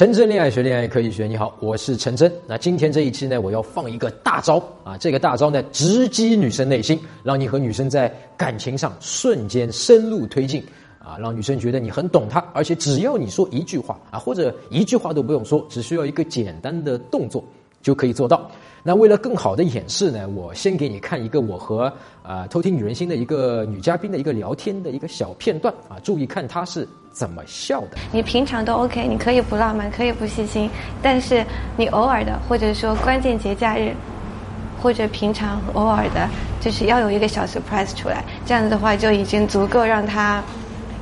陈真恋爱学，恋爱可以学。你好，我是陈真。那今天这一期呢，我要放一个大招啊！这个大招呢，直击女生内心，让你和女生在感情上瞬间深入推进啊！让女生觉得你很懂她，而且只要你说一句话啊，或者一句话都不用说，只需要一个简单的动作就可以做到。那为了更好的演示呢，我先给你看一个我和呃偷听女人心的一个女嘉宾的一个聊天的一个小片段啊，注意看她是怎么笑的。你平常都 OK，你可以不浪漫，可以不细心，但是你偶尔的，或者说关键节假日，或者平常偶尔的，就是要有一个小 surprise 出来，这样子的话就已经足够让他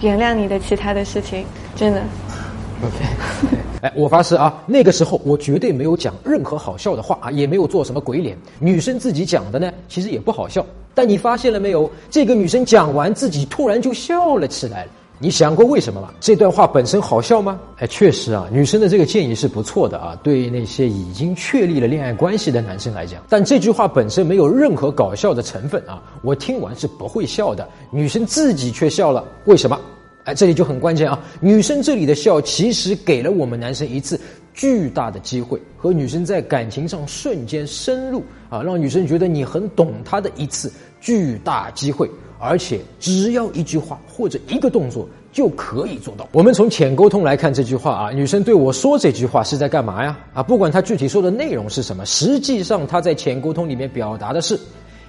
原谅你的其他的事情，真的。OK，哎，我发誓啊，那个时候我绝对没有讲任何好笑的话啊，也没有做什么鬼脸。女生自己讲的呢，其实也不好笑。但你发现了没有？这个女生讲完自己突然就笑了起来。你想过为什么吗？这段话本身好笑吗？哎，确实啊，女生的这个建议是不错的啊，对那些已经确立了恋爱关系的男生来讲。但这句话本身没有任何搞笑的成分啊，我听完是不会笑的。女生自己却笑了，为什么？哎，这里就很关键啊！女生这里的笑，其实给了我们男生一次巨大的机会，和女生在感情上瞬间深入啊，让女生觉得你很懂她的一次巨大机会，而且只要一句话或者一个动作就可以做到。我们从浅沟通来看这句话啊，女生对我说这句话是在干嘛呀？啊，不管她具体说的内容是什么，实际上她在浅沟通里面表达的是，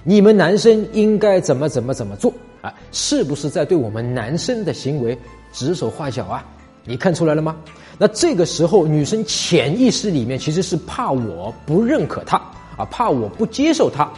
你们男生应该怎么怎么怎么做。啊，是不是在对我们男生的行为指手画脚啊？你看出来了吗？那这个时候，女生潜意识里面其实是怕我不认可她啊，怕我不接受她。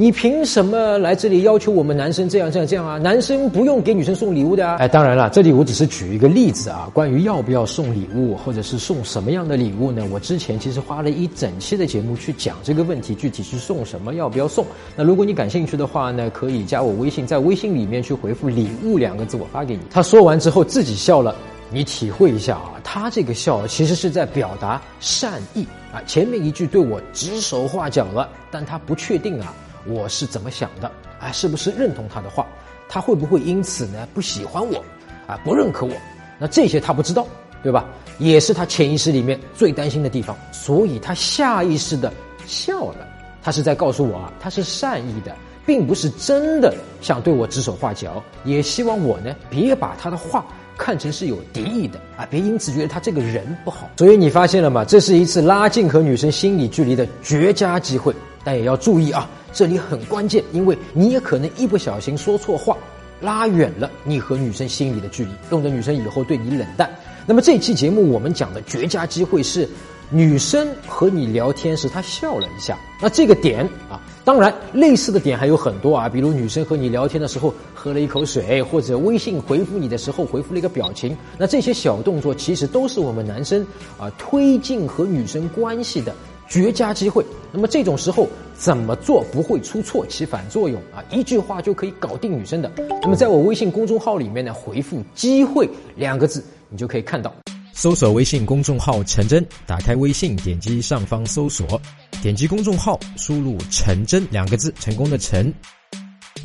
你凭什么来这里要求我们男生这样这样这样啊？男生不用给女生送礼物的啊！哎，当然了，这里我只是举一个例子啊。关于要不要送礼物，或者是送什么样的礼物呢？我之前其实花了一整期的节目去讲这个问题，具体是送什么，要不要送。那如果你感兴趣的话呢，可以加我微信，在微信里面去回复“礼物”两个字，我发给你。他说完之后自己笑了，你体会一下啊，他这个笑其实是在表达善意啊。前面一句对我指手画脚了，但他不确定啊。我是怎么想的？啊，是不是认同他的话？他会不会因此呢不喜欢我？啊，不认可我？那这些他不知道，对吧？也是他潜意识里面最担心的地方，所以他下意识的笑了。他是在告诉我啊，他是善意的，并不是真的想对我指手画脚，也希望我呢别把他的话看成是有敌意的啊，别因此觉得他这个人不好。所以你发现了吗？这是一次拉近和女生心理距离的绝佳机会，但也要注意啊。这里很关键，因为你也可能一不小心说错话，拉远了你和女生心里的距离，弄得女生以后对你冷淡。那么这期节目我们讲的绝佳机会是，女生和你聊天时她笑了一下。那这个点啊，当然类似的点还有很多啊，比如女生和你聊天的时候喝了一口水，或者微信回复你的时候回复了一个表情。那这些小动作其实都是我们男生啊推进和女生关系的。绝佳机会，那么这种时候怎么做不会出错起反作用啊？一句话就可以搞定女生的。那么在我微信公众号里面呢，回复“机会”两个字，你就可以看到。搜索微信公众号“陈真”，打开微信，点击上方搜索，点击公众号，输入“陈真”两个字，成功的“陈”。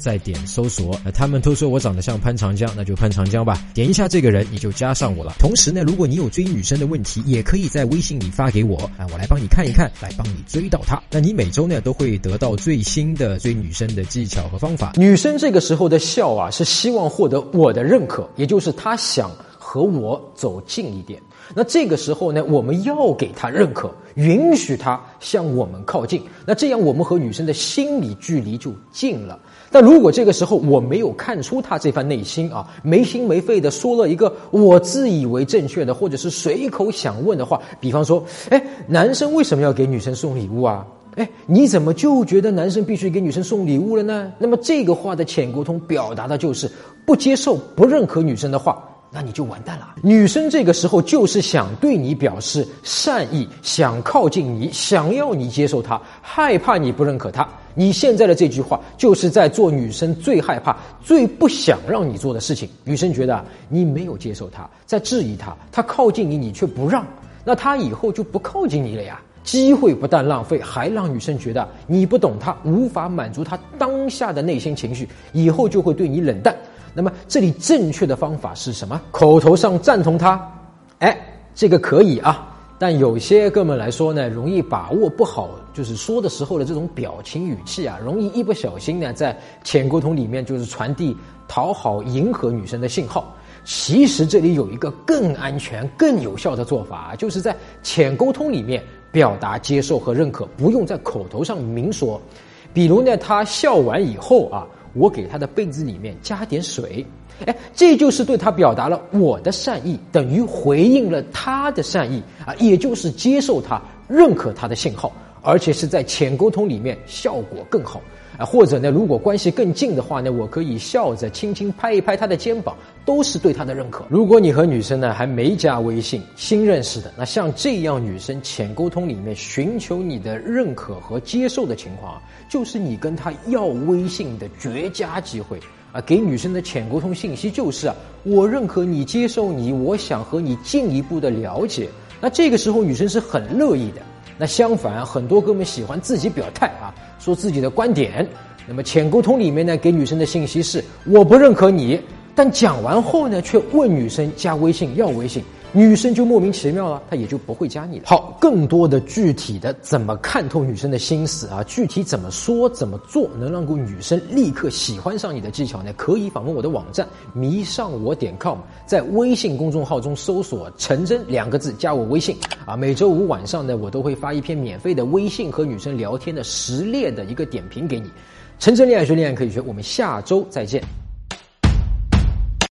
再点搜索，那他们都说我长得像潘长江，那就潘长江吧。点一下这个人，你就加上我了。同时呢，如果你有追女生的问题，也可以在微信里发给我，啊，我来帮你看一看，来帮你追到她。那你每周呢都会得到最新的追女生的技巧和方法。女生这个时候的笑啊，是希望获得我的认可，也就是她想和我走近一点。那这个时候呢，我们要给她认可，允许她向我们靠近。那这样我们和女生的心理距离就近了。但如果这个时候我没有看出他这番内心啊，没心没肺的说了一个我自以为正确的，或者是随口想问的话，比方说，哎，男生为什么要给女生送礼物啊？哎，你怎么就觉得男生必须给女生送礼物了呢？那么这个话的浅沟通表达的就是不接受、不认可女生的话。那你就完蛋了。女生这个时候就是想对你表示善意，想靠近你，想要你接受她，害怕你不认可她。你现在的这句话就是在做女生最害怕、最不想让你做的事情。女生觉得你没有接受她，在质疑她，她靠近你，你却不让，那她以后就不靠近你了呀。机会不但浪费，还让女生觉得你不懂她，无法满足她当下的内心情绪，以后就会对你冷淡。那么这里正确的方法是什么？口头上赞同她，哎，这个可以啊。但有些哥们来说呢，容易把握不好，就是说的时候的这种表情语气啊，容易一不小心呢，在浅沟通里面就是传递讨好、迎合女生的信号。其实这里有一个更安全、更有效的做法，就是在浅沟通里面表达接受和认可，不用在口头上明说。比如呢，他笑完以后啊，我给他的被子里面加点水。哎，这就是对他表达了我的善意，等于回应了他的善意啊，也就是接受他、认可他的信号，而且是在浅沟通里面效果更好啊。或者呢，如果关系更近的话呢，我可以笑着轻轻拍一拍他的肩膀，都是对他的认可。如果你和女生呢还没加微信，新认识的，那像这样女生浅沟通里面寻求你的认可和接受的情况，就是你跟她要微信的绝佳机会。啊，给女生的浅沟通信息就是啊，我认可你，接受你，我想和你进一步的了解。那这个时候女生是很乐意的。那相反，很多哥们喜欢自己表态啊，说自己的观点。那么浅沟通里面呢，给女生的信息是我不认可你，但讲完后呢，却问女生加微信要微信。女生就莫名其妙了，她也就不会加你了。好，更多的具体的怎么看透女生的心思啊，具体怎么说怎么做能让女生立刻喜欢上你的技巧呢？可以访问我的网站迷上我点 com，在微信公众号中搜索“陈真”两个字，加我微信啊。每周五晚上呢，我都会发一篇免费的微信和女生聊天的实例的一个点评给你。陈真恋爱学恋爱可以学，我们下周再见。